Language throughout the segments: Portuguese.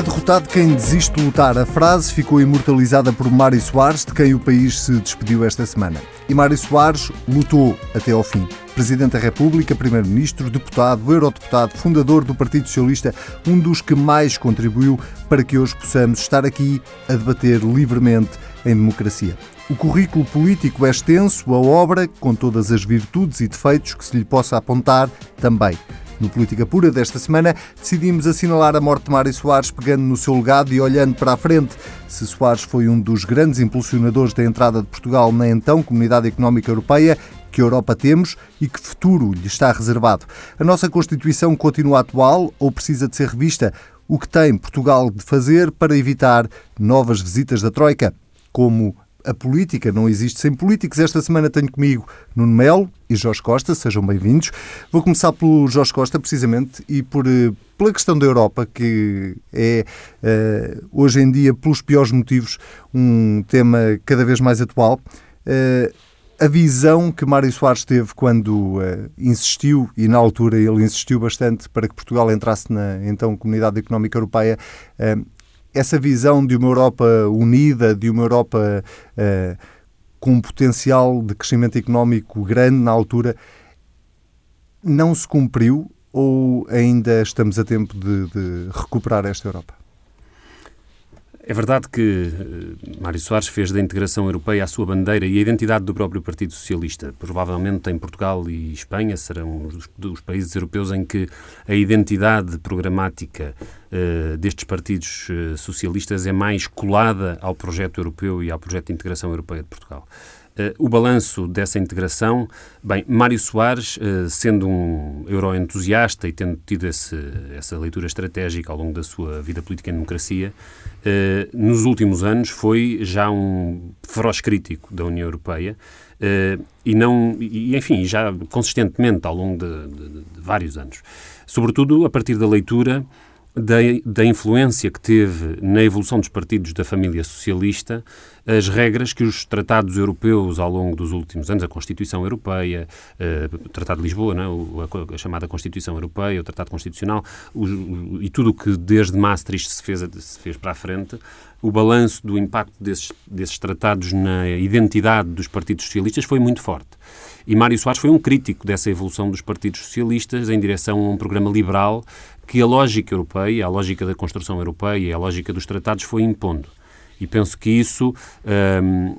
é derrotado quem desiste de lutar. A frase ficou imortalizada por Mário Soares, de quem o país se despediu esta semana. E Mário Soares lutou até ao fim. Presidente da República, Primeiro-Ministro, deputado, eurodeputado, fundador do Partido Socialista, um dos que mais contribuiu para que hoje possamos estar aqui a debater livremente em democracia. O currículo político é extenso, a obra, com todas as virtudes e defeitos que se lhe possa apontar, também. No Política Pura desta semana, decidimos assinalar a morte de Mário Soares pegando no seu legado e olhando para a frente. Se Soares foi um dos grandes impulsionadores da entrada de Portugal na então Comunidade Económica Europeia, que Europa temos e que futuro lhe está reservado. A nossa Constituição continua atual ou precisa de ser revista? O que tem Portugal de fazer para evitar novas visitas da Troika? Como a política não existe sem políticos. Esta semana tenho comigo Nuno Melo e Jorge Costa, sejam bem-vindos. Vou começar pelo Jorge Costa, precisamente, e por, eh, pela questão da Europa, que é uh, hoje em dia, pelos piores motivos, um tema cada vez mais atual. Uh, a visão que Mário Soares teve quando uh, insistiu, e na altura ele insistiu bastante para que Portugal entrasse na então Comunidade Económica Europeia, uh, essa visão de uma Europa unida, de uma Europa uh, com um potencial de crescimento económico grande na altura, não se cumpriu ou ainda estamos a tempo de, de recuperar esta Europa? É verdade que uh, Mário Soares fez da integração europeia a sua bandeira e a identidade do próprio Partido Socialista. Provavelmente em Portugal e Espanha serão os, países europeus em que a identidade programática uh, destes partidos uh, socialistas é mais colada ao projeto europeu e ao projeto de integração europeia de Portugal. Uh, o balanço dessa integração, bem, Mário Soares, uh, sendo um euroentusiasta e tendo tido esse, essa leitura estratégica ao longo da sua vida política em democracia, uh, nos últimos anos foi já um feroz crítico da União Europeia e não, e, enfim, já consistentemente ao longo de, de, de vários anos. Sobretudo a partir da leitura da, da, influência que teve na evolução dos partidos da família socialista as regras que os tratados europeus ao longo dos últimos anos, a Constituição Europeia, uh, o Tratado de Lisboa, não, é? a, chamada Constituição Europeia, o Tratado Constitucional, o, e tudo o que desde Maastricht se fez, se fez para a frente, o balanço do impacto desses, desses tratados na identidade dos partidos socialistas foi muito forte. E Mário Soares foi um crítico dessa evolução dos partidos socialistas em direção a um programa liberal que a lógica europeia, a lógica da construção europeia, a lógica dos tratados foi impondo. E penso que isso hum,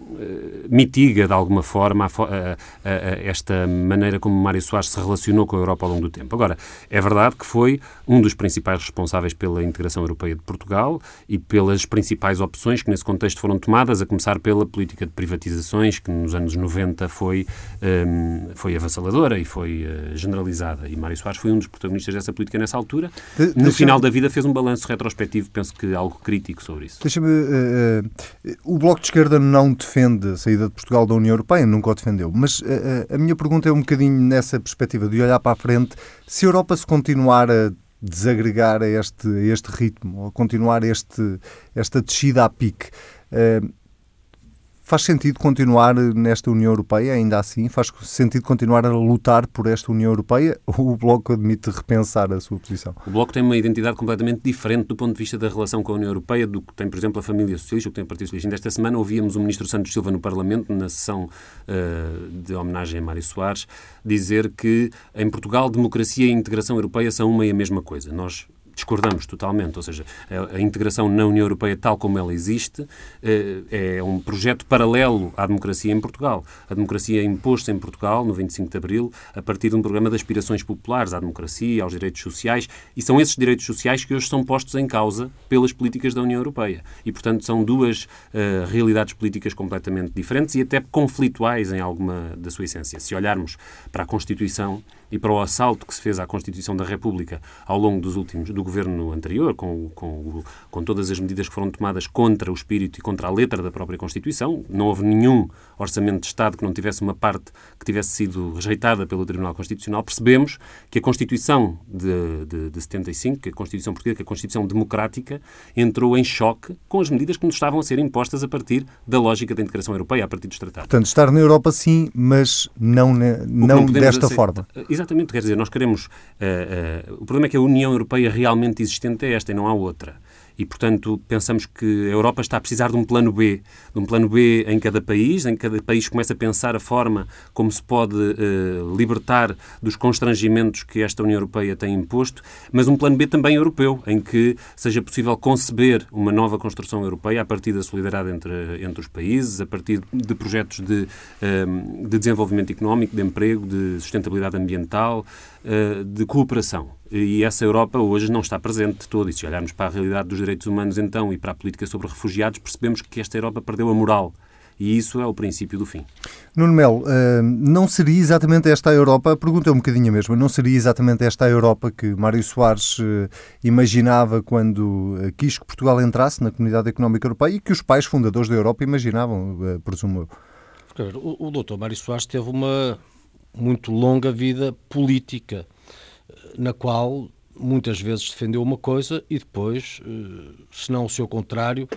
mitiga, de alguma forma, a, a, a, esta maneira como Mário Soares se relacionou com a Europa ao longo do tempo. Agora, é verdade que foi um dos principais responsáveis pela integração europeia de Portugal e pelas principais opções que nesse contexto foram tomadas, a começar pela política de privatizações, que nos anos 90 foi, hum, foi avassaladora e foi uh, generalizada. E Mário Soares foi um dos protagonistas dessa política nessa altura. De, no final da vida fez um balanço retrospectivo, penso que algo crítico sobre isso. Deixa-me... Uh, o Bloco de Esquerda não defende a saída de Portugal da União Europeia, nunca o defendeu. Mas uh, a minha pergunta é um bocadinho nessa perspectiva de olhar para a frente. Se a Europa se continuar a desagregar a este, a este ritmo, ou continuar este, esta descida a pique, uh, Faz sentido continuar nesta União Europeia, ainda assim? Faz sentido continuar a lutar por esta União Europeia ou o Bloco admite repensar a sua posição? O Bloco tem uma identidade completamente diferente do ponto de vista da relação com a União Europeia do que tem, por exemplo, a família socialista, o que tem o Partido Socialista. Esta semana ouvíamos o Ministro Santos Silva no Parlamento, na sessão uh, de homenagem a Mário Soares, dizer que em Portugal democracia e integração europeia são uma e a mesma coisa. Nós discordamos totalmente. Ou seja, a, integração na União Europeia, tal como ela existe, eh, é um projeto paralelo à democracia em Portugal. A democracia é imposta em Portugal, no 25 de Abril, a partir de um programa de aspirações populares à democracia, aos direitos sociais, e são esses direitos sociais que hoje são postos em causa pelas políticas da União Europeia. E, portanto, são duas uh, realidades políticas completamente diferentes e até conflituais em alguma da sua essência. Se olharmos para a Constituição e para o assalto que se fez à Constituição da República ao longo dos últimos do governo anterior, com, com, com todas as medidas que foram tomadas contra o espírito e contra a letra da própria Constituição. Não houve nenhum orçamento de Estado que não tivesse uma parte que tivesse sido rejeitada pelo Tribunal Constitucional. Percebemos que a Constituição de, de, de 75, que a Constituição portuguesa, que a Constituição democrática, entrou em choque com as medidas que nos estavam a ser impostas a partir da lógica da integração europeia, a partir dos tratados. Portanto, estar na Europa sim, mas não, não, não desta forma. Exatamente, quer dizer, nós queremos. Uh, uh, o problema é que a União Europeia realmente existente é esta e não há outra. E, portanto, pensamos que a Europa está a precisar de um plano B, de um plano B em cada país, em cada país começa a pensar a forma como se pode uh, libertar dos constrangimentos que esta União Europeia tem imposto, mas um plano B também europeu, em que seja possível conceber uma nova construção europeia a partir da solidariedade entre, entre os países, a partir de projetos de, uh, de desenvolvimento económico, de emprego, de sustentabilidade ambiental, de cooperação. E essa Europa hoje não está presente de todo. E se olharmos para a realidade dos direitos humanos então e para a política sobre refugiados, percebemos que esta Europa perdeu a moral. E isso é o princípio do fim. Nuno Melo, uh, não seria exatamente esta a Europa, a pergunta é um bocadinho a mesma, não seria exatamente esta a Europa que Mário Soares uh, imaginava quando quis que Portugal entrasse na Comunidade Económica Europeia e que os pais fundadores da Europa imaginavam, presumo eu? O, o doutor Mário Soares teve uma muito longa vida política na qual muitas vezes defendeu uma coisa e depois, eh, se não o seu contrário,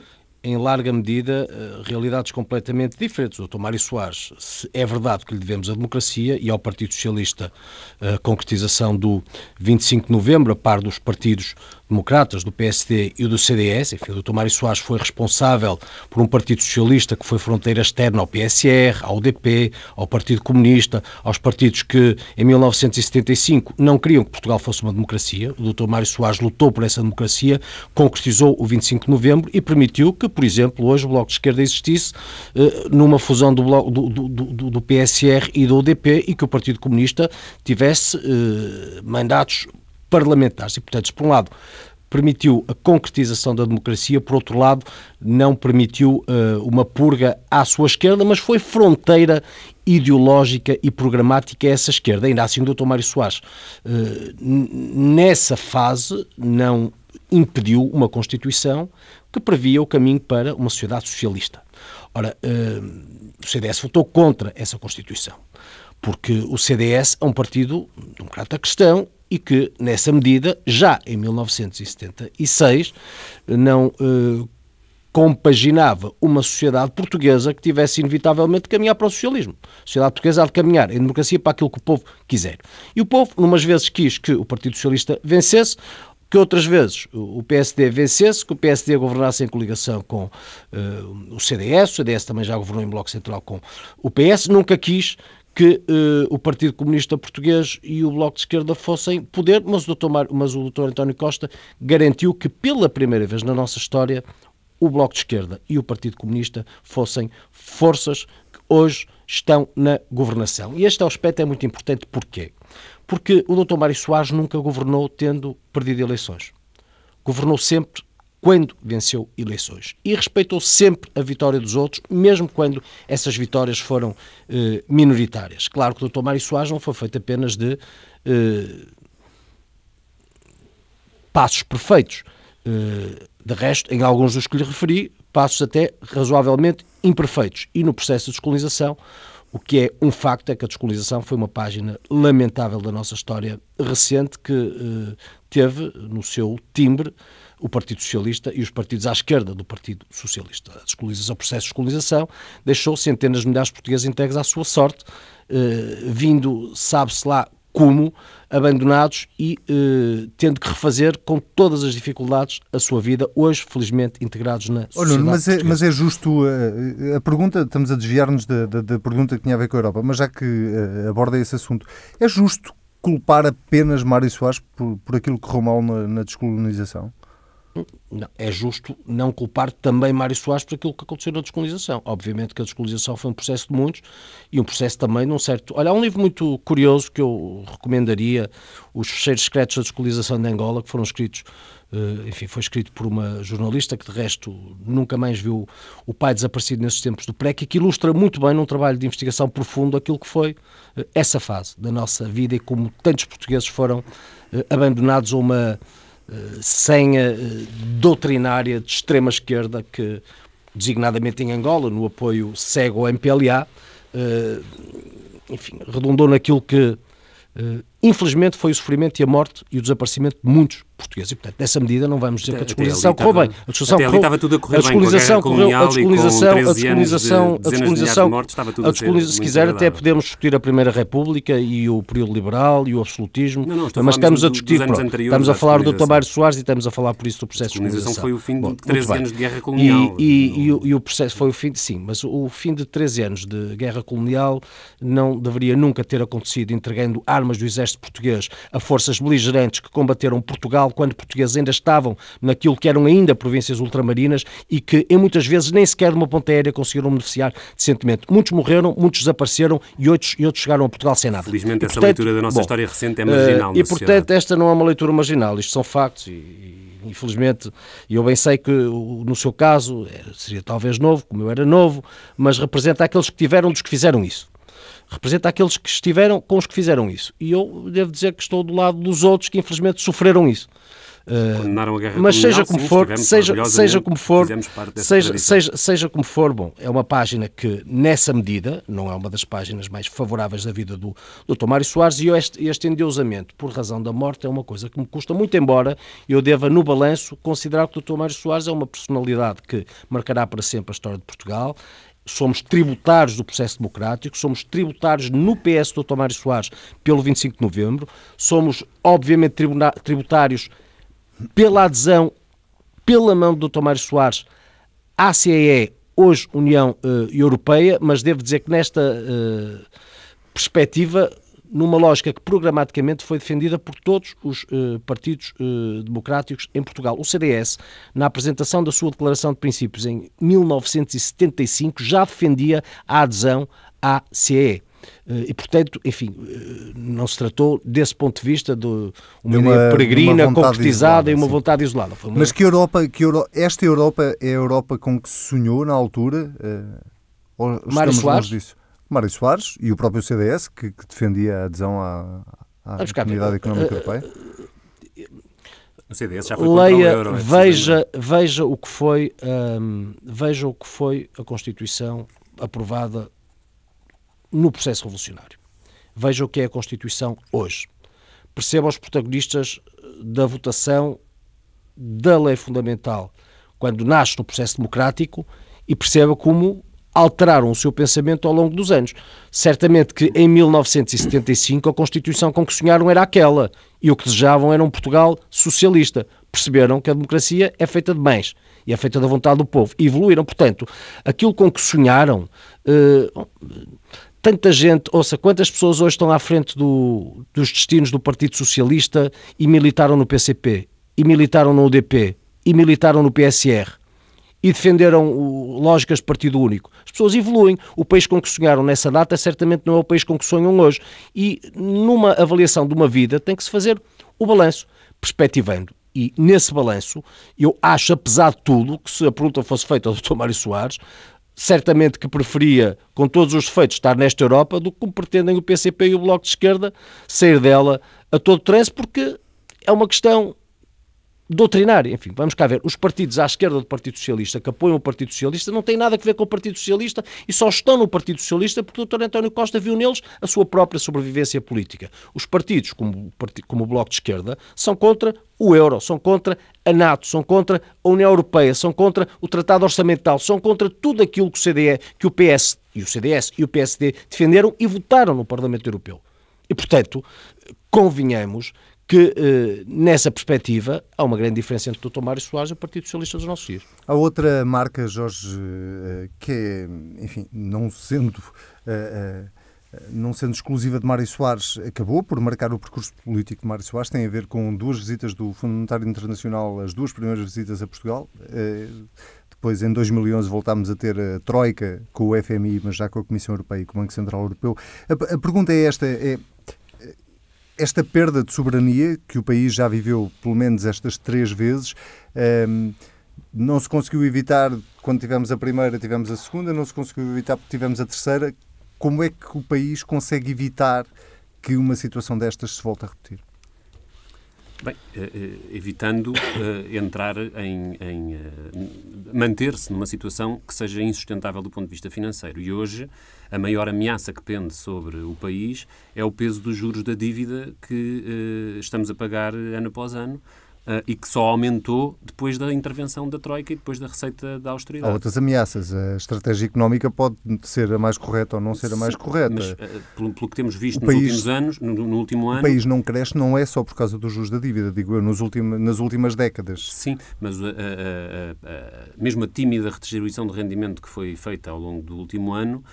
em larga medida, eh, realidades completamente diferentes. O Dr. Mário Soares, é verdade que lhe devemos a democracia e ao Partido Socialista a concretização do 25 de novembro, a par dos partidos democratas, do PSD e do CDS. Enfim, o Dr. Mário Soares foi responsável por um Partido Socialista que foi fronteira externa ao PSR, ao UDP, ao Partido Comunista, aos partidos que, em 1975, não queriam que Portugal fosse uma democracia. O Dr. Mário Soares lutou por essa democracia, concretizou o 25 de novembro e permitiu que, por exemplo, hoje o Bloco de Esquerda existisse eh, numa fusão do, bloco, do, do, do, do, PSR e do UDP e que o Partido Comunista tivesse eh, mandatos parlamentares. E, portanto, por um lado, permitiu a concretização da democracia, por outro lado, não permitiu uh, uma purga à sua esquerda, mas foi fronteira ideológica e programática a essa esquerda. Ainda assim, o Dr. Mário Soares, nessa fase, não impediu uma Constituição que previa o caminho para uma sociedade socialista. Ora, uh, o CDS votou contra essa Constituição, porque o CDS é um partido democrata cristão e que, nessa medida, já em 1976, não eh, compaginava uma sociedade portuguesa que tivesse inevitavelmente de caminhar para o socialismo. A sociedade portuguesa há de caminhar em democracia para aquilo que o povo quiser. E o povo, numas vezes, quis que o Partido Socialista vencesse, que outras vezes o PSD vencesse, que o PSD governasse em coligação com uh, o CDS, o CDS também já governou em bloco central com o PS, nunca quis que uh, o Partido Comunista Português e o Bloco de Esquerda fossem poder, mas o, Dr. Mar... mas o Dr. António Costa garantiu que pela primeira vez na nossa história o Bloco de Esquerda e o Partido Comunista fossem forças que hoje estão na governação. E este aspecto é muito importante, porquê? Porque o Dr. Mário Soares nunca governou tendo perdido eleições. Governou sempre quando venceu eleições. E respeitou sempre a vitória dos outros, mesmo quando essas vitórias foram eh, minoritárias. Claro que o Dr. Mário Soares não foi feito apenas de eh, passos perfeitos. Eh, de resto, em alguns dos que lhe referi, passos até razoavelmente imperfeitos. E no processo de descolonização, o que é um facto é que a descolonização foi uma página lamentável da nossa história recente que eh, teve no seu timbre o Partido Socialista e os partidos à esquerda do Partido Socialista. A descolonização, o processo de descolonização deixou centenas de milhares de portugueses entregues à sua sorte, eh, vindo, sabe-se lá como, abandonados e eh, tendo que refazer com todas as dificuldades a sua vida, hoje felizmente integrados na sociedade oh, mas, é, mas é justo, a, eh, a pergunta, estamos a desviar-nos da, da, da, pergunta que tinha a ver com a Europa, mas já que uh, aborda esse assunto, é justo culpar apenas Mário Soares por, por aquilo que correu mal na, na descolonização? Não, é justo não culpar também Mário Soares por aquilo que aconteceu na descolonização. Obviamente que a descolonização foi um processo de muitos e um processo também num certo... Olha, há um livro muito curioso que eu recomendaria, Os Fecheiros Secretos da Descolonização de Angola, que foram escritos, eh, enfim, foi escrito por uma jornalista que de resto nunca mais viu o pai desaparecido nesses tempos do PREC e que ilustra muito bem num trabalho de investigação profundo aquilo que foi eh, essa fase da nossa vida e como tantos portugueses foram eh, abandonados a uma senha doutrinária de extrema esquerda que, designadamente em Angola, no apoio cego ao MPLA, eh, enfim, redundou naquilo que, eh, infelizmente, foi o sofrimento e a morte e o desaparecimento de muitos portugueses. E, portanto, nessa medida não vamos dizer que a descolonização correu bem. A discussão até correu, estava tudo a correr a descolonização bem, correu, a descolonização, a descolonização, de, a descolonização, de mortes, estava tudo a, a Se quiser, até podemos discutir a Primeira República e o período liberal e o absolutismo, não, não, mas estamos a discutir, estamos a falar do. Mário Soares e estamos a falar por isso do processo de descolonização. foi o fim de 13 anos de guerra colonial. E, e, o processo foi o fim sim, mas o fim de 13 anos de guerra colonial não deveria nunca ter acontecido entregando armas do exército português a forças beligerantes que combateram Portugal quando portugueses ainda estavam naquilo que eram ainda províncias ultramarinas e que, em muitas vezes, nem sequer de uma ponta aérea conseguiram beneficiar decentemente. Muitos morreram, muitos desapareceram e outros, e outros chegaram a Portugal sem nada. Felizmente, e, essa portanto, leitura da nossa bom, história recente é marginal. Uh, e, portanto, sociedade. esta não é uma leitura marginal, isto são factos e infelizmente, eu bem sei que no seu caso é, seria talvez novo, como eu era novo, mas representa aqueles que tiveram dos que fizeram isso representa aqueles que estiveram com os que fizeram isso. E eu devo dizer que estou do lado dos outros que infelizmente sofreram isso. Condenaram a guerra mas seja como for, seja, seja como for, seja, seja, seja como for, bom, é uma página que nessa medida não é uma das páginas mais favoráveis da vida do Dr. Mário Soares e este, este endeusamento por razão da morte é uma coisa que me custa muito, embora eu deva no balanço considerar que o Dr. Mário Soares é uma personalidade que marcará para sempre a história de Portugal somos tributários do processo democrático, somos tributários no PS do Dr. Mário Soares pelo 25 de novembro, somos, obviamente, tributários pela adesão, pela mão do Dr. Mário Soares à CEE, hoje União uh, Europeia, mas devo dizer que nesta uh, perspectiva numa lógica que programaticamente foi defendida por todos os uh, partidos uh, democráticos em Portugal. O CDS, na apresentação da sua Declaração de Princípios em 1975, já defendia a adesão à CEE. Uh, e, portanto, enfim, não se tratou, desse ponto de vista, de uma, de uma ideia peregrina, concretizada isolada, e uma sim. vontade isolada. Uma... Mas que Europa, que Euro... esta Europa é a Europa com que se sonhou na altura? ou Mário Soares? Disso? Mário Soares e o próprio CDS, que, que defendia a adesão à, à Comunidade Económica Europeia. O CDS já foi Leia, o euro, é veja, veja o que foi, um, veja o que foi a Constituição aprovada no processo revolucionário. Veja o que é a Constituição hoje. Perceba os protagonistas da votação da lei fundamental quando nasce no processo democrático e perceba como alteraram o seu pensamento ao longo dos anos. Certamente que em 1975 a Constituição com que sonharam era aquela e o que desejavam era um Portugal socialista. Perceberam que a democracia é feita de bens e é feita da vontade do povo e evoluíram. Portanto, aquilo com que sonharam. Uh, tanta gente, ouça, quantas pessoas hoje estão à frente do, dos destinos do Partido Socialista e militaram no PCP, e militaram no UDP, e militaram no PSR e defenderam lógicas de partido único. As pessoas evoluem. O país com que sonharam nessa data certamente não é o país com que sonham hoje. E numa avaliação de uma vida tem que se fazer o balanço, perspectivando. E nesse balanço, eu acho, apesar de tudo, que se a pergunta fosse feita ao Dr. Mário Soares, certamente que preferia, com todos os defeitos, estar nesta Europa do que pretendem o PCP e o Bloco de Esquerda sair dela a todo trance, porque é uma questão doutrinária. Enfim, vamos cá ver. Os partidos à esquerda do Partido Socialista que apoiam o Partido Socialista não têm nada a ver com o Partido Socialista e só estão no Partido Socialista porque o Dr. António Costa viu neles a sua própria sobrevivência política. Os partidos, como, como o Bloco de Esquerda, são contra o euro, são contra a NATO, são contra a União Europeia, são contra o Tratado Orçamental, são contra tudo aquilo que o CDE, que o PS e o CDS e o PSD defenderam e votaram no Parlamento Europeu. E, portanto, convinhamos que, eh, nessa perspectiva, há uma grande diferença entre o Dr. Mário Soares e o Partido Socialista dos nossos dias. Há outra marca, Jorge, eh, que é, enfim, não sendo, eh, não sendo exclusiva de Mário Soares, acabou por marcar o percurso político de Mário Soares, tem a ver com duas visitas do Fundo Monetário Internacional, as duas primeiras visitas a Portugal. Depois, em 2011, voltámos a ter a Troika com o FMI, mas já com a Comissão Europeia e com o Banco Central Europeu. A, a pergunta é esta: é, esta perda de soberania, que o país já viveu pelo menos estas três vezes, ehm, não se conseguiu evitar quando tivemos a primeira, tivemos a segunda, não se conseguiu evitar porque tivemos a terceira. Como é que o país consegue evitar que uma situação destas se volte a repetir? Bem, eh, eh, evitando uh, entrar em, em manter-se numa situação que seja insustentável do ponto de vista financeiro. E hoje a maior ameaça que pende sobre o país é o peso dos juros da dívida que estamos a pagar ano após ano, Uh, e que só aumentou depois da intervenção da Troika e depois da receita da austeridade. Há outras ameaças. A estratégia económica pode ser a mais correta ou não ser a mais Sim, correta. Mas, uh, pelo, pelo, que temos visto o nos país, últimos anos, no, no, último ano... O país não cresce não é só por causa dos juros da dívida, digo eu, nos ultima, nas últimas décadas. Sim, mas uh, mesmo a tímida redistribuição de rendimento que foi feita ao longo do último ano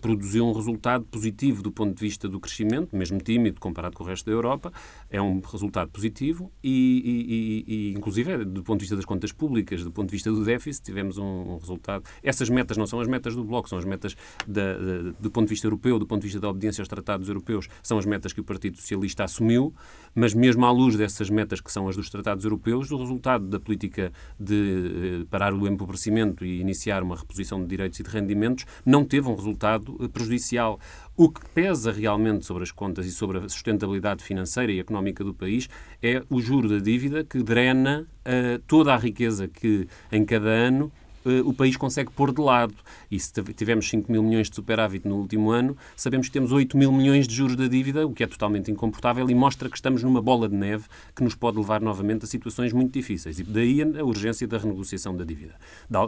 produziu um resultado positivo do ponto de vista do crescimento, mesmo tímido comparado com o resto da Europa, é um resultado positivo e, e e, e, inclusive, do ponto de vista das contas públicas, do ponto de vista do déficit, tivemos um, um resultado. Essas metas não são as metas do Bloco, são as metas da, da, do ponto de vista europeu, do ponto de vista da obediência aos tratados europeus, são as metas que o Partido Socialista assumiu, mas mesmo à luz dessas metas que são as dos tratados europeus, o resultado da política de eh, parar o empobrecimento e iniciar uma reposição de direitos e de rendimentos não teve um resultado eh, prejudicial. O que pesa realmente sobre as contas e sobre a sustentabilidade financeira e económica do país é o juro da dívida que drena uh, toda a riqueza que em cada ano uh, o país consegue pôr de lado. E se tivemos 5 mil milhões de superávit no último ano, sabemos que temos 8 mil milhões de juros da dívida, o que é totalmente incomportável e mostra que estamos numa bola de neve que nos pode levar novamente a situações muito difíceis. E daí a urgência da renegociação da dívida.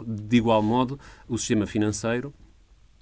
De igual modo, o sistema financeiro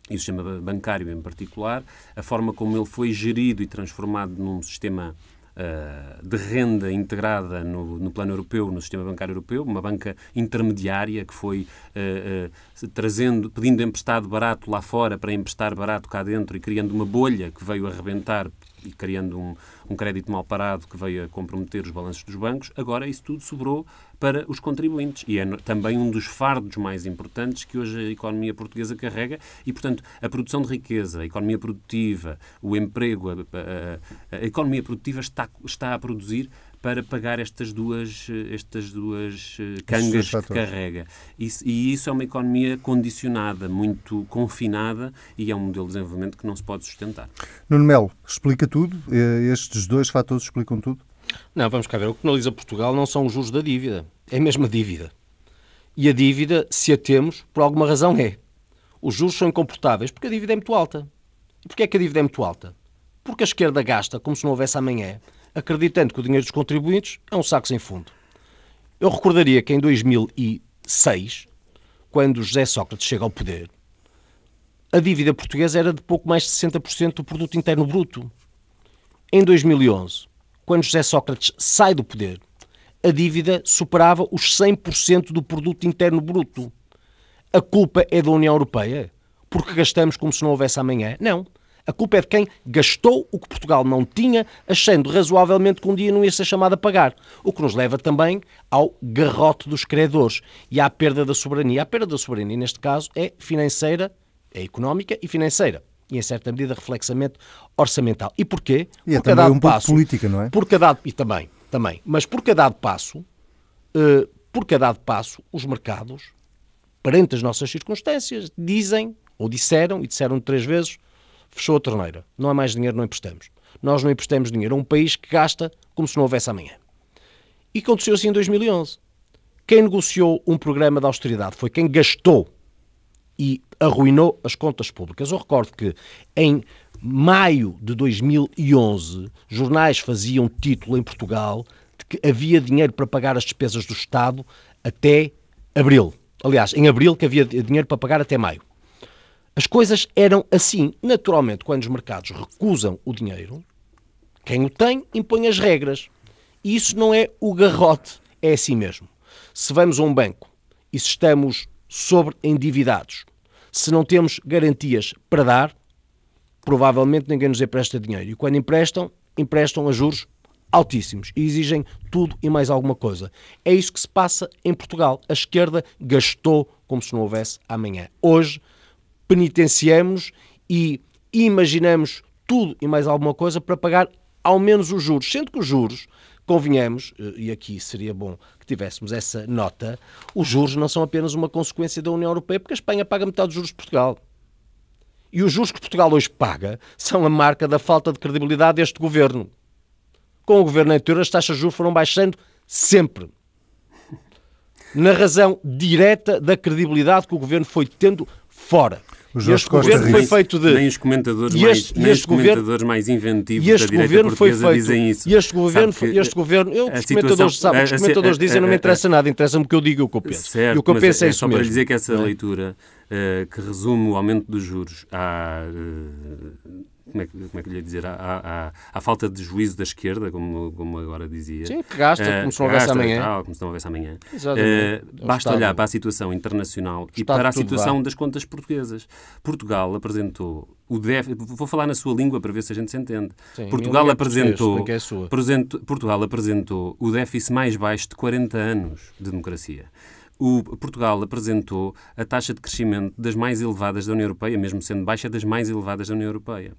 e o sistema bancário em particular, a forma como ele foi gerido e transformado num sistema uh, de renda integrada no, no, plano europeu, no sistema bancário europeu, uma banca intermediária que foi uh, uh, trazendo, pedindo emprestado barato lá fora para emprestar barato cá dentro e criando uma bolha que veio arrebentar e criando um, um crédito mal parado que veio a comprometer os balanços dos bancos, agora isso tudo sobrou para os contribuintes. E é também um dos fardos mais importantes que hoje a economia portuguesa carrega e, portanto, a produção de riqueza, a economia produtiva, o emprego, a, a, a economia produtiva está, está a produzir para pagar estas duas, estas duas eh, cangas que carrega. E, e, isso é uma economia condicionada, muito confinada e é um modelo de desenvolvimento que não se pode sustentar. Nuno Melo, explica tudo? Eh, estes dois fatores explicam tudo? Não, vamos cá ver. O que penaliza Portugal não são os juros da dívida, é mesmo a dívida. E a dívida, se a temos, por alguma razão é. Os juros são incomportáveis porque a dívida é muito alta. E porquê é que a dívida é muito alta? Porque a esquerda gasta como se não houvesse amanhã acreditando que o dinheiro dos contribuintes é um saco sem fundo. Eu recordaria que em 2006, quando José Sócrates chega ao poder, a dívida portuguesa era de pouco mais de 60% do produto interno bruto. Em 2011, quando José Sócrates sai do poder, a dívida superava os 100% do produto interno bruto. A culpa é da União Europeia? Porque gastamos como se não houvesse amanhã? Não. A culpa é de quem gastou o que Portugal não tinha, achando razoavelmente que um dia não ia ser chamado a pagar. O que nos leva também ao garrote dos credores e à perda da soberania. A perda da soberania, neste caso, é financeira, é económica e financeira. E, em certa medida, reflexamente orçamental. E porquê? E é porque também um passo, política, não é? Por cada, e também, também. Mas por cada passo, uh, por cada passo, os mercados, perante as nossas circunstâncias, dizem, ou disseram, e disseram três vezes, fechou a torneira. Não há mais dinheiro, não emprestamos. Nós não emprestamos dinheiro a um país que gasta como se não houvesse amanhã. E aconteceu assim em 2011. Quem negociou um programa de austeridade foi quem gastou e arruinou as contas públicas. Eu recordo que em maio de 2011, jornais faziam título em Portugal de que havia dinheiro para pagar as despesas do Estado até abril. Aliás, em abril que havia dinheiro para pagar até maio. As coisas eram assim. Naturalmente, quando os mercados recusam o dinheiro, quem o tem impõe as regras. E isso não é o garrote, é assim mesmo. Se vamos a um banco e se estamos sobre endividados, se não temos garantias para dar, provavelmente ninguém nos empresta dinheiro. E quando emprestam, emprestam a juros altíssimos e exigem tudo e mais alguma coisa. É isso que se passa em Portugal. A esquerda gastou como se não houvesse amanhã. Hoje, penitenciamos e imaginamos tudo e mais alguma coisa para pagar ao menos os juros. Sendo que os juros, convenhamos, eh, e aqui seria bom que tivéssemos essa nota, os juros não são apenas uma consequência da União Europeia, porque a Espanha paga metade dos juros de Portugal. E os juros que Portugal hoje paga são a marca da falta de credibilidade deste governo. Com o governo anterior, as taxas de juros foram baixando sempre. Na razão direta da credibilidade que o governo foi tendo fora. Este governo foi feito de... Nem os comentadores, este, mais, nem os comentadores governo, mais inventivos da direita governo portuguesa foi feito, dizem isso. E este governo, este governo eu, os comentadores, sabe, os comentadores dizem não me interessa nada, interessa-me o que eu digo e o que eu penso. Certo, e o que eu penso é, é isso só mesmo. para dizer que essa é? leitura uh, que resume o aumento dos juros à... Uh, como é, que, como é que lhe ia dizer, à, à, à, falta de juízo da esquerda, como, como agora dizia. Sim, que gasta, uh, como se não houvesse amanhã. Tal, como se não houvesse amanhã. Uh, basta olhar para a situação internacional e para a situação das contas portuguesas. Portugal apresentou o déficit, vou falar na sua língua para ver se a gente se entende. Sim, Portugal apresentou, é Portugal apresentou o déficit mais baixo de 40 anos de democracia o Portugal apresentou a taxa de crescimento das mais elevadas da União Europeia, mesmo sendo baixa, das mais elevadas da União Europeia.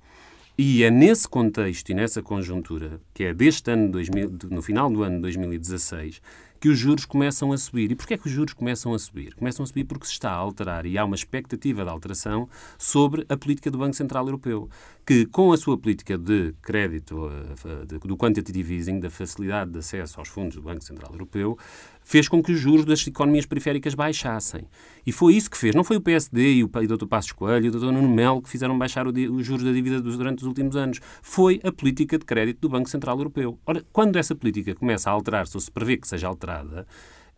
E é nesse contexto e nessa conjuntura, que é deste ano, 2000, no final do ano de 2016, que os juros começam a subir. E porquê é que os juros começam a subir? Começam a subir porque se está a alterar e há uma expectativa de alteração sobre a política do Banco Central Europeu, que com a sua política de crédito, eh, do quantitative easing, da facilidade de acesso aos fundos do Banco Central Europeu, fez com que os juros das economias periféricas baixassem. E foi isso que fez. Não foi o PSD e o, Dr. Passos Coelho e o Dr. Nuno Melo que fizeram baixar os juros da dívida durante os últimos anos. Foi a política de crédito do Banco Central Europeu. Ora, quando essa política começa a alterar-se ou se prevê que seja alterada,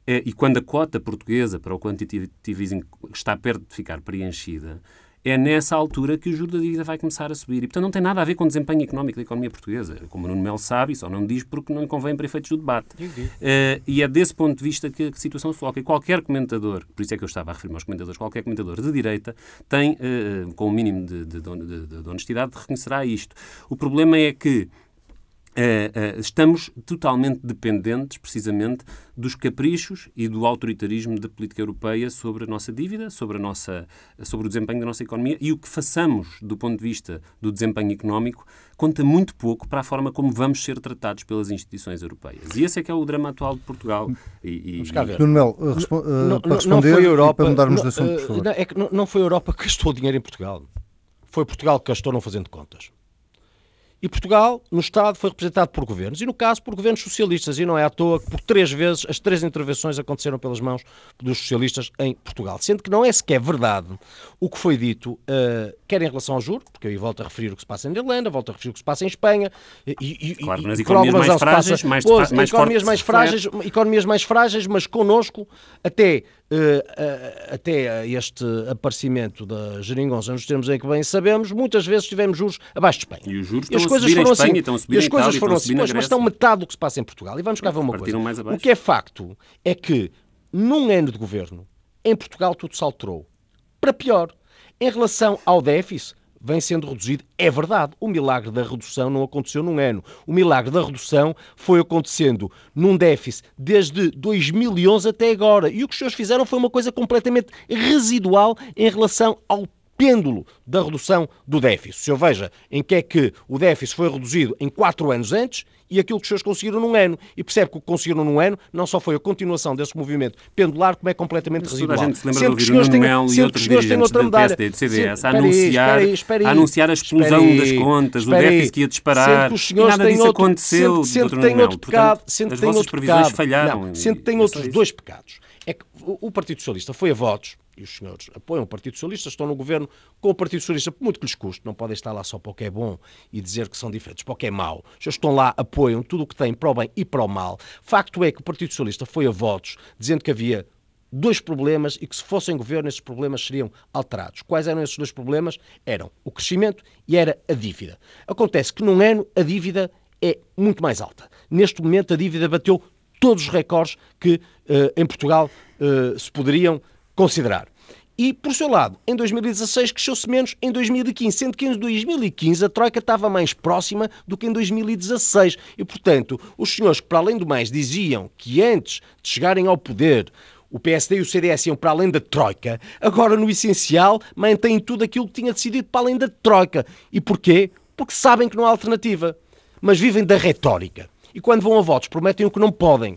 é, e quando a cota portuguesa para o quantitative easing está perto de ficar preenchida, é nessa altura que o juro da dívida vai começar a subir. E, portanto, não tem nada a ver com o desempenho económico da economia portuguesa. Como o Nuno Melo sabe, só não diz porque não lhe convém para efeitos do debate. Uh, e é desse ponto de vista que a situação se coloca. E qualquer comentador, por isso é que eu estava a referir aos comentadores, qualquer comentador de direita tem, uh, com o mínimo de, de, de, de honestidade, reconhecerá isto. O problema é que estamos totalmente dependentes, precisamente, dos caprichos e do autoritarismo da política europeia sobre a nossa dívida, sobre, a nossa, sobre o desempenho da nossa economia e o que façamos do ponto de vista do desempenho económico conta muito pouco para a forma como vamos ser tratados pelas instituições europeias. E esse é que é o drama atual de Portugal. E, e, Nuno Melo, uh, para responder não foi Europa, para mudarmos de assunto, por favor. Não, é que não, não foi a Europa que gastou dinheiro em Portugal. Foi Portugal que gastou não fazendo contas. E Portugal, no Estado, foi representado por governos, e no caso por governos socialistas, e não é à toa que por três vezes as três intervenções aconteceram pelas mãos dos socialistas em Portugal. Sendo que não é sequer verdade o que foi dito, uh, quer em relação ao juro, porque eu aí volto a referir o que se passa em Irlanda, volto a referir o que se passa em Espanha, e, e, claro, nas economias mais frágeis, mais, pois, mais economias mais frágeis, economias mais frágeis, mas connosco até até este aparecimento da geringonça nos termos em que bem sabemos, muitas vezes tivemos juros abaixo de Espanha. E os juros e as coisas foram assim, estão a subir e as coisas Itália, foram assim, mas estão metade do que se passa em Portugal. E vamos cá ver uma coisa. O que é facto é que num ano de governo, em Portugal tudo se alterou. Para pior. Em relação ao déficit, vem sendo reduzido. É verdade, o milagre da redução não aconteceu num ano. O milagre da redução foi acontecendo num déficit desde 2011 até agora. E o que os senhores fizeram foi uma coisa completamente residual em relação ao pêndulo da redução do déficit. Se eu veja em que é que o déficit foi reduzido em quatro anos antes e aquilo que os senhores conseguiram num ano. E percebe que o que conseguiram num ano não só foi a continuação desse movimento pendular, como é completamente Mas residual. A gente se lembra sempre de ouvir o Nuno Melo e outros dirigentes do PSD, do CDS, a anunciar, aí, aí, a anunciar a explosão aí, das contas, o déficit que ia disparar, e nada disso outro, aconteceu, sendo tem outro pecado, sendo as vossas previsões pecado, falharam. Não, que tem outros dois pecados. É que o Partido Socialista foi a votos, e os senhores apoiam o Partido Socialista, estão no governo com o Partido Socialista, por muito que lhes custe, não podem estar lá só para o que é bom e dizer que são diferentes, para o que é mau. Senhores estão lá, apoiam tudo o que têm para o bem e para o mal. Facto é que o Partido Socialista foi a votos, dizendo que havia dois problemas e que se fossem governo esses problemas seriam alterados. Quais eram esses dois problemas? Eram o crescimento e era a dívida. Acontece que num ano a dívida é muito mais alta. Neste momento a dívida bateu todos os recordes que uh, em Portugal uh, se poderiam considerar. E, por seu lado, em 2016 cresceu-se menos em 2015, sendo que em 2015 a Troika estava mais próxima do que em 2016. E, portanto, os senhores que, para além do mais, diziam que antes de chegarem ao poder o PSD e o CDS iam para além da Troika, agora, no essencial, mantêm tudo aquilo que tinha decidido para além da Troika. E porquê? Porque sabem que não há alternativa. Mas vivem da retórica. E quando vão a votos, prometem o que não podem.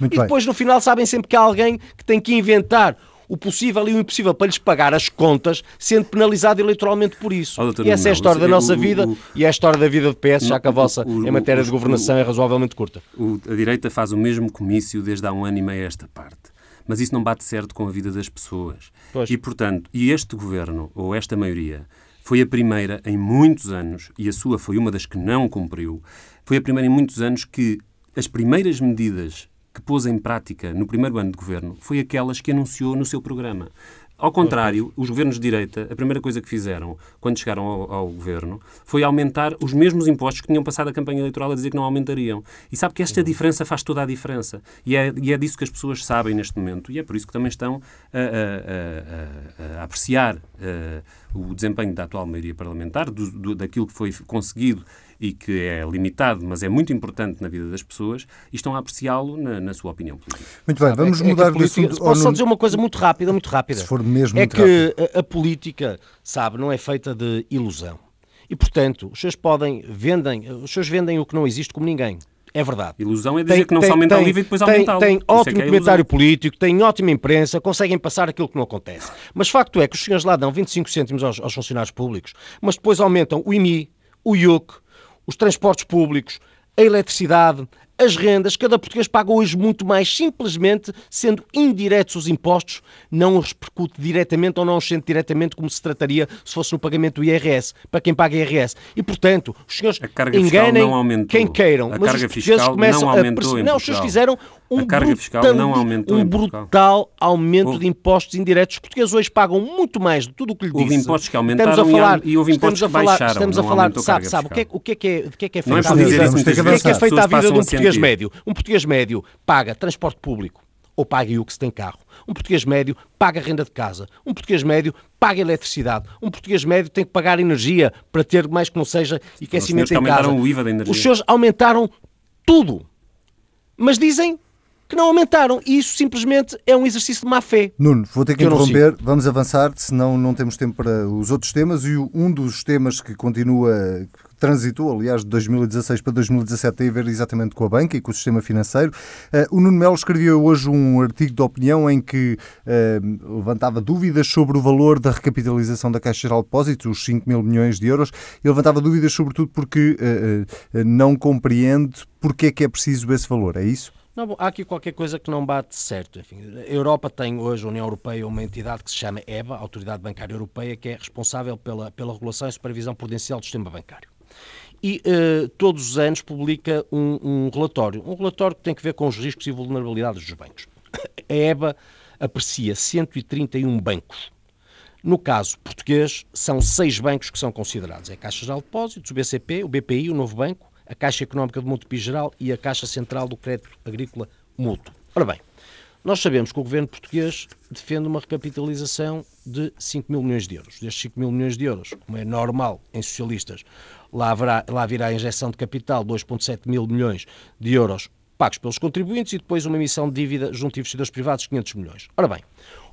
Muito e depois, bem. no final, sabem sempre que há alguém que tem que inventar o possível e o impossível para lhes pagar as contas, sendo penalizado eleitoralmente por isso. Oh, e essa é a história da nossa vida o, o, e é a história da vida do PS, já que a vossa, o, em matéria de governação, é razoavelmente curta. a direita faz o mesmo comício desde há um ano e meio a esta parte mas isso não bate certo com a vida das pessoas. Pois. E, portanto, e este governo, ou esta maioria, foi a primeira em muitos anos, e a sua foi uma das que não cumpriu, foi a primeira em muitos anos que as primeiras medidas que pôs em prática no primeiro ano de governo foi aquelas que anunciou no seu programa. Ao contrário, os governos de direita, a primeira coisa que fizeram quando chegaram ao, ao, governo foi aumentar os mesmos impostos que tinham passado a campanha eleitoral a dizer que não aumentariam. E sabe que esta diferença faz toda a diferença. E é, e é disso que as pessoas sabem neste momento. E é por isso que também estão a, a, a, a apreciar uh, o desempenho da atual maioria parlamentar, do, do, daquilo que foi conseguido e que é limitado, mas é muito importante na vida das pessoas, e estão a apreciá-lo na, na, sua opinião política. Muito bem, vamos é, mudar é de assunto. Posso só dizer uma coisa muito rápida, muito rápida. Se for mesmo É que a, a, política, sabe, não é feita de ilusão. E, portanto, os seus podem, vendem, os seus vendem o que não existe como ninguém. É verdade. Ilusão é dizer tem, que não tem, se aumenta tem, o IVA e depois aumentá-lo. Tem é ótimo é comentário político, tem ótima imprensa, conseguem passar aquilo que não acontece. Mas facto é que os senhores lá dão 25 cêntimos aos, aos funcionários públicos, mas depois aumentam o IMI, o IUC, os transportes públicos, a eletricidade, as rendas, cada português paga hoje muito mais, simplesmente sendo indiretos os impostos, não os repercute diretamente ou não os sente diretamente como se trataria se fosse no pagamento do IRS, para quem paga IRS. E, portanto, os senhores enganem quem queiram, a mas os portugueses começam a... Não, os senhores fizeram um, brutal, um brutal aumento houve. de impostos indiretos. Os portugueses hoje pagam muito mais de tudo o que lhe disse. Houve impostos que aumentaram estamos a falar, e houve impostos que baixaram. Estamos a falar, sabe, sabe o, que é, o que é que é, de que é que é feita a vida? O que é que é feita a vida de um português médio? Um português médio paga transporte público ou paga o que se tem carro. Um português médio paga renda de casa. Um português médio paga eletricidade. Um português médio tem que pagar energia para ter mais que não seja aquecimento em casa. O IVA da energia. Os senhores aumentaram tudo. Mas dizem que não aumentaram. E isso simplesmente é um exercício de má fé. Nuno, vou ter que, que interromper. Vamos avançar, senão não temos tempo para os outros temas. E um dos temas que continua, transitou, aliás, de 2016 para 2017, tem a ver exatamente com a banca e com o sistema financeiro. Uh, o Nuno Melo escreveu hoje um artigo de opinião em que uh, levantava dúvidas sobre o valor da recapitalização da Caixa Geral de Depósitos, os 5 mil milhões de euros, e levantava dúvidas sobretudo porque uh, não compreende porque é que é preciso esse valor, é isso? Não, há aqui qualquer coisa que não bate certo. Enfim, a Europa tem hoje, a União Europeia, uma entidade que se chama EBA, Autoridade Bancária Europeia, que é responsável pela, pela regulação e supervisão prudencial do sistema bancário. E uh, todos os anos publica um, um, relatório, um relatório que tem que ver com os riscos e vulnerabilidades dos bancos. A EBA aprecia 131 bancos. No caso português, são seis bancos que são considerados. É a Caixa Geral de Depósitos, o BCP, o BPI, o Novo Banco, a Caixa Económica de Montepi Geral e a Caixa Central do Crédito Agrícola Mútuo. Ora bem, nós sabemos que o governo português defende uma recapitalização de 5 mil milhões de euros. Destes 5 mil milhões de euros, como é normal em socialistas, lá, haverá, lá virá a injeção de capital, 2,7 mil milhões de euros pagos pelos contribuintes e depois uma emissão de dívida junto a investidores privados, 500 milhões. Ora bem,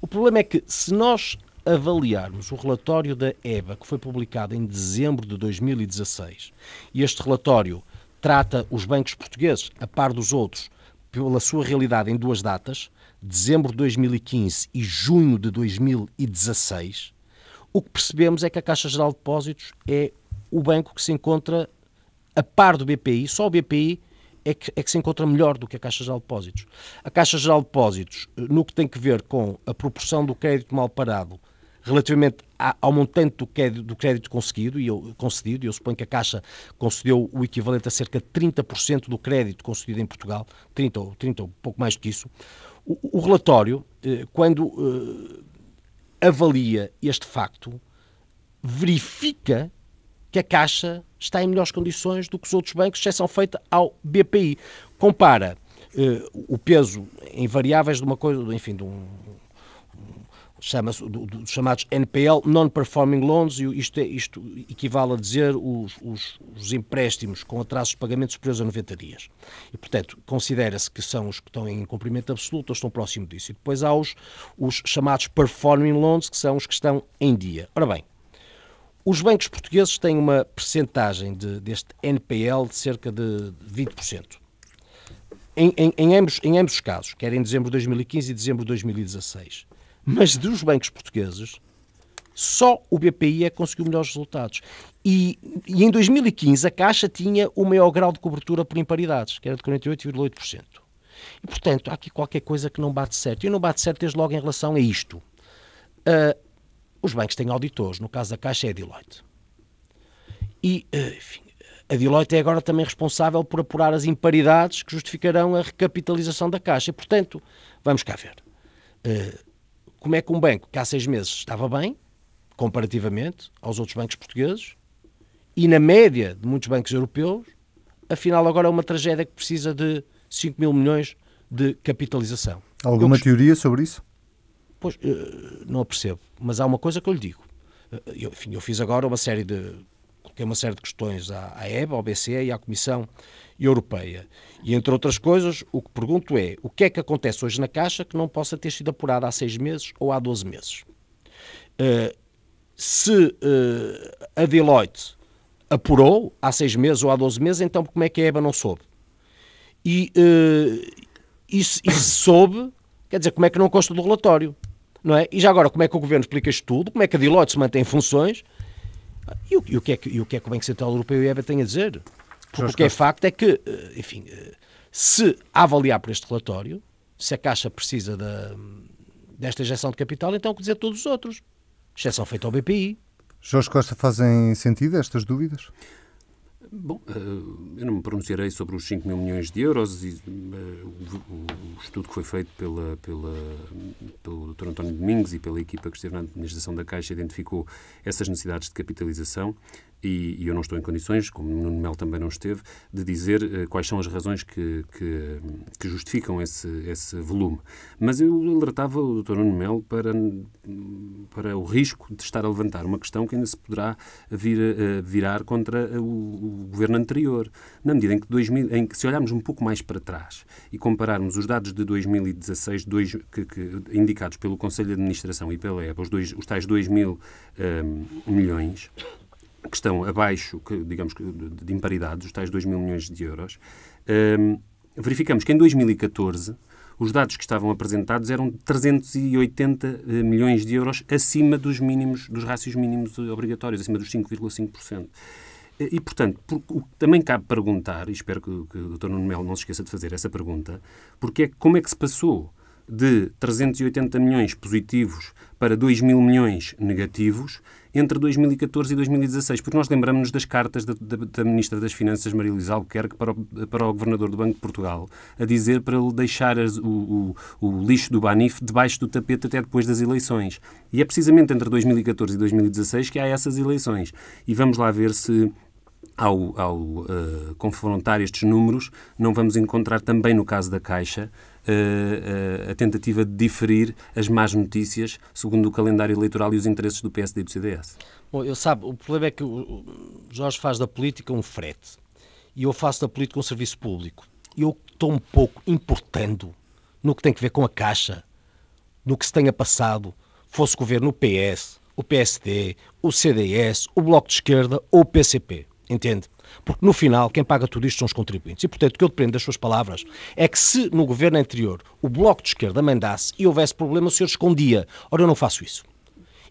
o problema é que se nós avaliarmos o relatório da EBA, que foi publicado em dezembro de 2016, e este relatório trata os bancos portugueses, a par dos outros, pela sua realidade em duas datas, dezembro de 2015 e junho de 2016, o que percebemos é que a Caixa Geral de Depósitos é o banco que se encontra a par do BPI, só o BPI é que, é que, se encontra melhor do que a Caixa Geral de Depósitos. A Caixa Geral de Depósitos, no que tem que ver com a proporção do crédito mal parado relativamente ao montante do crédito, do crédito conseguido, e eu, concedido, e eu suponho que a Caixa concedeu o equivalente a cerca de 30% do crédito concedido em Portugal, 30 ou 30 ou pouco mais do que isso, o, o relatório, eh, quando eh, avalia este facto, verifica que a Caixa está em melhores condições do que os outros bancos, exceção feita ao BPI. Compara eh, o peso em variáveis de uma coisa, enfim, de um, chama-se dos chamados NPL, Non-Performing Loans, e isto, é, isto equivale a dizer os, os, os, empréstimos com atrasos de pagamento superiores a 90 dias. E, portanto, considera-se que são os que estão em cumprimento absoluto ou estão próximo disso. E depois há os, os chamados Performing Loans, que são os que estão em dia. Ora bem, os bancos portugueses têm uma percentagem de, deste NPL de cerca de 20%. Em, em, em, ambos, em ambos os casos, quer em dezembro de 2015 e dezembro de 2016. Mas dos bancos portugueses, só o BPI é que conseguiu melhores resultados. E, e, em 2015 a Caixa tinha o maior grau de cobertura por imparidades, que era de 48,8%. E, portanto, há aqui qualquer coisa que não bate certo. E não bate certo desde logo em relação a isto. Uh, os bancos têm auditores, no caso da Caixa é a Deloitte. E, uh, enfim, a Deloitte é agora também responsável por apurar as imparidades que justificarão a recapitalização da Caixa. E, portanto, vamos cá ver. Uh, como é que um banco que há seis meses estava bem, comparativamente aos outros bancos portugueses, e na média de muitos bancos europeus, afinal agora é uma tragédia que precisa de 5 mil milhões de capitalização. Alguma eu, teoria sobre isso? Pois, eh, não a percebo, mas há uma coisa que eu lhe digo. Eh, eu, enfim, eu fiz agora uma série de coloquei uma série de questões à, à EBA, ao BCE e à Comissão Europeia. E, entre outras coisas, o que pergunto é o que é que acontece hoje na Caixa que não possa ter sido apurado há seis meses ou há 12 meses? Uh, se uh, a Deloitte apurou há seis meses ou há 12 meses, então como é que a EBA não soube? E, uh, isso, isso soube, quer dizer, como é que não consta do relatório? Não é? E já agora, como é que o Governo explica isto tudo? Como é que a Deloitte se mantém em funções? E o, e o, que, é que, e o que é que o Banco Central Europeu e a EBA têm a dizer? Porque o que é facto é que, eh, enfim, eh, se avaliar por este relatório, se a Caixa precisa da, desta injeção de capital, então o que dizer todos os outros? Exceção feita ao BPI. Jorge Costa, fazem sentido estas dúvidas? Bom, eh, eu não me pronunciarei sobre os 5 mil milhões de euros e o estudo que foi feito pela, pela, pelo Dr. António Domingos e pela equipa que esteve na administração da Caixa identificou essas necessidades de capitalização e, e, eu não estou em condições, como Nuno Melo também não esteve, de dizer uh, quais são as razões que, que, que, justificam esse, esse volume. Mas eu alertava o Dr. Nuno Melo para, para o risco de estar a levantar uma questão que ainda se poderá vir, uh, virar contra o, o, governo anterior, na medida em que, 2000, em que, se olharmos um pouco mais para trás e compararmos os dados de 2016 dois, que, que, indicados pelo Conselho de Administração e pela EBA, os, dois, os tais 2 mil um, milhões, que estão abaixo, que, digamos, de imparidade, os tais 2 mil milhões de euros, um, verificamos que em 2014 os dados que estavam apresentados eram 380 eh, milhões de euros acima dos mínimos, dos rácios mínimos obrigatórios, acima dos 5,5%. E, portanto, por, o que também cabe perguntar, e espero que, que o Dr. Nuno Melo não se esqueça de fazer essa pergunta, porque é, como é que se passou de 380 milhões positivos para 2 mil milhões negativos entre 2014 e 2016, porque nós lembramos-nos das cartas da, da, da, Ministra das Finanças, Maria Luísa Albuquerque, para o, para o Governador do Banco de Portugal, a dizer para ele deixar as, o, o, o, lixo do Banif debaixo do tapete até depois das eleições. E é precisamente entre 2014 e 2016 que há essas eleições. E vamos lá ver se ao, ao uh, confrontar estes números, não vamos encontrar também no caso da Caixa a tentativa de diferir as más notícias segundo o calendário eleitoral e os interesses do PSD e do CDS. Bom, eu sabe, o problema é que o Jorge faz da política um frete e eu faço da política um serviço público. Eu estou um pouco importando no que tem a ver com a Caixa, no que se tenha passado, fosse governo o PS, o PSD, o CDS, o Bloco de Esquerda ou o PCP. Entende? Porque no final quem paga tudo isto são os contribuintes. E portanto o que eu dependo das suas palavras é que se no governo anterior o Bloco de Esquerda mandasse e houvesse problema, o senhor escondia. Ora, eu não faço isso.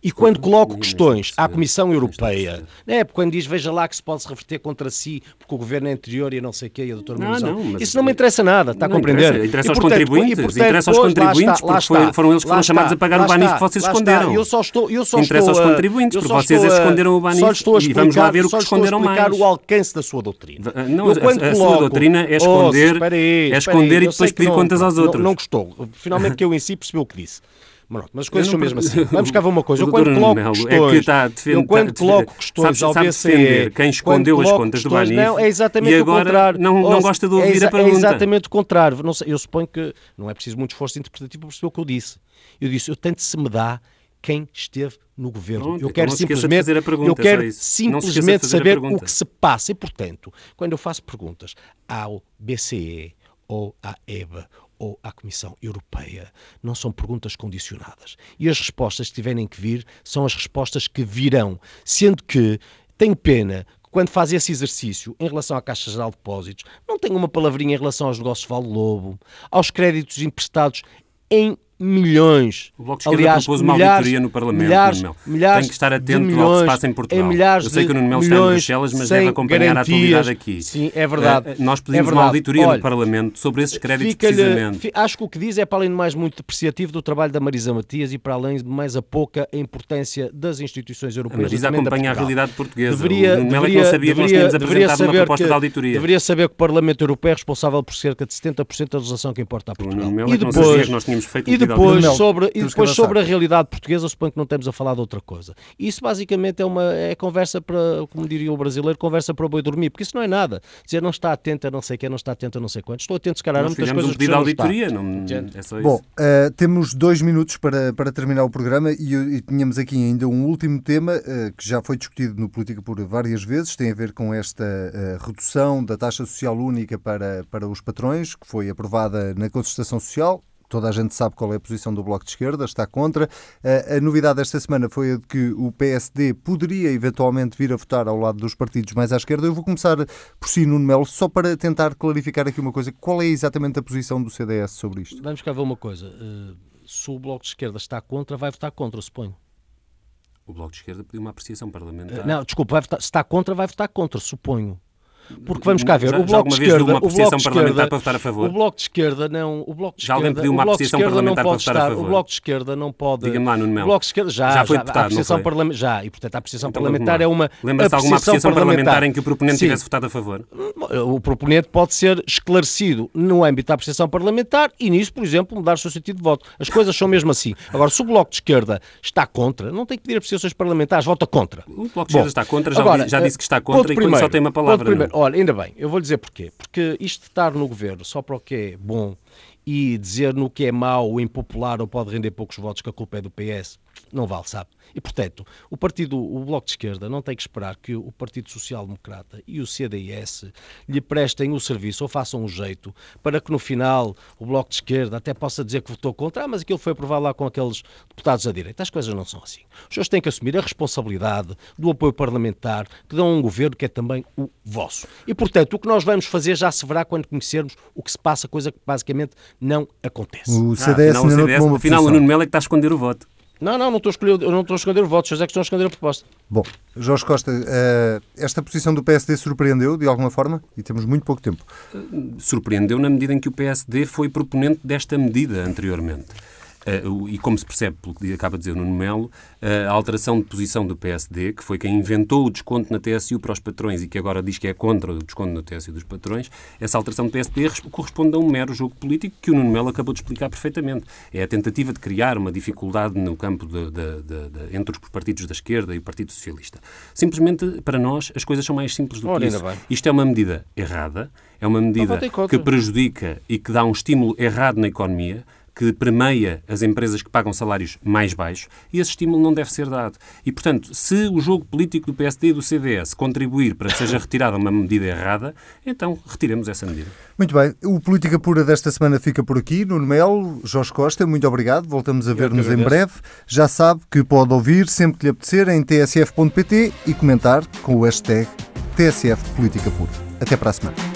E quando coloco questões à Comissão Europeia, é, quando diz veja lá que se pode se reverter contra si, porque o governo é anterior e não sei o quê, e a doutora não, não, Isso não me interessa nada, está a compreender? Interessa, interessa aos contribuintes, portanto, interessa aos contribuintes, porque foi, foram eles que foram chamados a pagar o BANIF que vocês esconderam. Eu só estou, eu só interessa estou, aos contribuintes, porque vocês esconderam o BANIF e vamos lá ver o que esconderam mais. Só estou a explicar o alcance da sua doutrina. Não, a sua doutrina é esconder, é esconder e depois pedir contas aos outros. Não gostou. Finalmente que eu em si percebi o que disse. Mas as coisas são mesmo assim. Vamos cá ver uma coisa. Eu quando coloco questões, é que está defender, eu quando coloco questões sabe, sabe defender quem escondeu as contas do Banif não, é exatamente o contrário. Não, não gosta de ouvir é, a pergunta. É exatamente o contrário. Não sei, eu suponho que não é preciso muito esforço interpretativo para perceber o que eu disse. Eu disse, eu tanto se me dá quem esteve no governo. Pronto, eu então quero simplesmente, pergunta, eu quero simplesmente saber o que se passa. E, portanto, quando eu faço perguntas ao BCE ou à EBA ou à Comissão Europeia. Não são perguntas condicionadas. E as respostas que tiverem que vir são as respostas que virão. Sendo que tenho pena quando faz esse exercício em relação à Caixa Geral de Depósitos, não tenha uma palavrinha em relação aos negócios Vale Lobo, aos créditos emprestados em milhões. O Bloco de Esquerda aliás, propôs uma milhares, auditoria no Parlamento, milhares, milhares Tem que estar atento milhões, ao que se passa em Portugal. Em Eu sei que o Nuno Melo está em Bruxelas, mas deve acompanhar a atualidade aqui. Sim, é verdade. Uh, nós pedimos é verdade. uma auditoria Olha, no Parlamento sobre esses créditos precisamente. Acho que o que diz é, para além de mais, muito depreciativo do trabalho da Marisa Matias e para além de mais a pouca importância das instituições europeias. A Marisa acompanha a realidade portuguesa. Deveria, o Nuno Melo é que não sabia que nós tínhamos apresentado uma proposta que, de auditoria. Deveria saber que o Parlamento Europeu é responsável por cerca de 70% da legislação que importa a Portugal. É e depois, nós tínhamos feito e depois sobre e depois sobre a realidade portuguesa, suponho que não estamos a falar de outra coisa. Isso basicamente é uma é conversa para, como diria o brasileiro, conversa para o boi dormir, porque isso não é nada. Dizer não está atento a não sei quem, não está atento a não sei quantos. Estou atento, se calhar, a muitas coisas um pedido de auditoria, não, não é só isso. Bom, uh, temos dois minutos para, para terminar o programa e, e tínhamos aqui ainda um último tema uh, que já foi discutido no Política por várias vezes, tem a ver com esta uh, redução da taxa social única para, para os patrões, que foi aprovada na concertação social Toda a gente sabe qual é a posição do Bloco de Esquerda, está contra. A novidade desta semana foi a de que o PSD poderia eventualmente vir a votar ao lado dos partidos mais à esquerda. Eu vou começar por si, Nuno Melo, só para tentar clarificar aqui uma coisa. Qual é exatamente a posição do CDS sobre isto? Vamos cá ver uma coisa. Eh, se o Bloco de Esquerda está contra, vai votar contra, suponho. O Bloco de Esquerda pediu uma apreciação parlamentar. Não, desculpa, votar, se está contra, vai votar contra, suponho. Porque vamos cá ver, já, o Bloco de Esquerda, o bloco de esquerda, para votar a favor? O Bloco de Esquerda não, o Bloco de já alguém pediu uma apreciação parlamentar para votar a favor? O Bloco de Esquerda não pode. Diga-me lá, Nuno Melo. O Bloco de Esquerda já, já foi a apreciação parlamentar já e portanto a apreciação então, parlamentar é uma Lembra-se de alguma apreciação parlamentar em que o proponente tivesse votado a favor? O proponente pode ser esclarecido no âmbito da apreciação parlamentar e nisso, por exemplo, mudar o seu sentido de voto. As coisas são mesmo assim. Agora, se o Bloco de Esquerda está contra, não tem que pedir apreciações parlamentares, vota contra. O Bloco de Esquerda está contra, já, agora, já disse que está contra e primeiro, só tem uma palavra. Olha, ainda bem, eu vou dizer porquê. Porque isto de estar no governo só para o que é bom e dizer no que é mau impopular ou pode render poucos votos que a culpa é do PS, não vale, sabe? E, portanto, o partido, o Bloco de Esquerda não tem que esperar que o Partido Social Democrata e o CDS lhe prestem o serviço ou façam um jeito para que no final o Bloco de Esquerda até possa dizer que votou contra, ah, mas aquilo foi aprovado lá com aqueles deputados à direita. As coisas não são assim. Os senhores têm que assumir a responsabilidade do apoio parlamentar que dão a um governo que é também o vosso. E, portanto, o que nós vamos fazer já se verá quando conhecermos o que se passa, coisa que basicamente não acontece. O CDS ah, afinal, o CDS, afinal o Nuno Melo é que está a esconder o voto. Não, não, não estou a escolher, eu não estou a esconder o voto, vocês é que estão a esconder a proposta. Bom, Jorge Costa, uh, esta posição do PSD surpreendeu de alguma forma? E temos muito pouco tempo. Surpreendeu na medida em que o PSD foi proponente desta medida anteriormente. Uh, e como se percebe, pelo que acaba de dizer o Nuno Melo, uh, a alteração de posição do PSD, que foi quem inventou o desconto na TSU para os patrões e que agora diz que é contra o desconto na TSU dos patrões, essa alteração do PSD corresponde a um mero jogo político que o Nuno Melo acabou de explicar perfeitamente. É a tentativa de criar uma dificuldade no campo de, de, de, entre os partidos da esquerda e o Partido Socialista. Simplesmente, para nós, as coisas são mais simples do que Ora, isso. Isto é uma medida errada, é uma medida que prejudica e que dá um estímulo errado na economia, que premia as empresas que pagam salários mais baixos e esse estímulo não deve ser dado. E, portanto, se o jogo político do PSD e do CDS contribuir para que seja retirada uma medida errada, então retiremos essa medida. Muito bem. O Política Pura desta semana fica por aqui. Nuno Melo, Jorge Costa, muito obrigado. Voltamos a ver-nos em breve. Já sabe que pode ouvir sempre que lhe apetecer em tsf.pt e comentar com o hashtag TSF Política Pura. Até para a semana.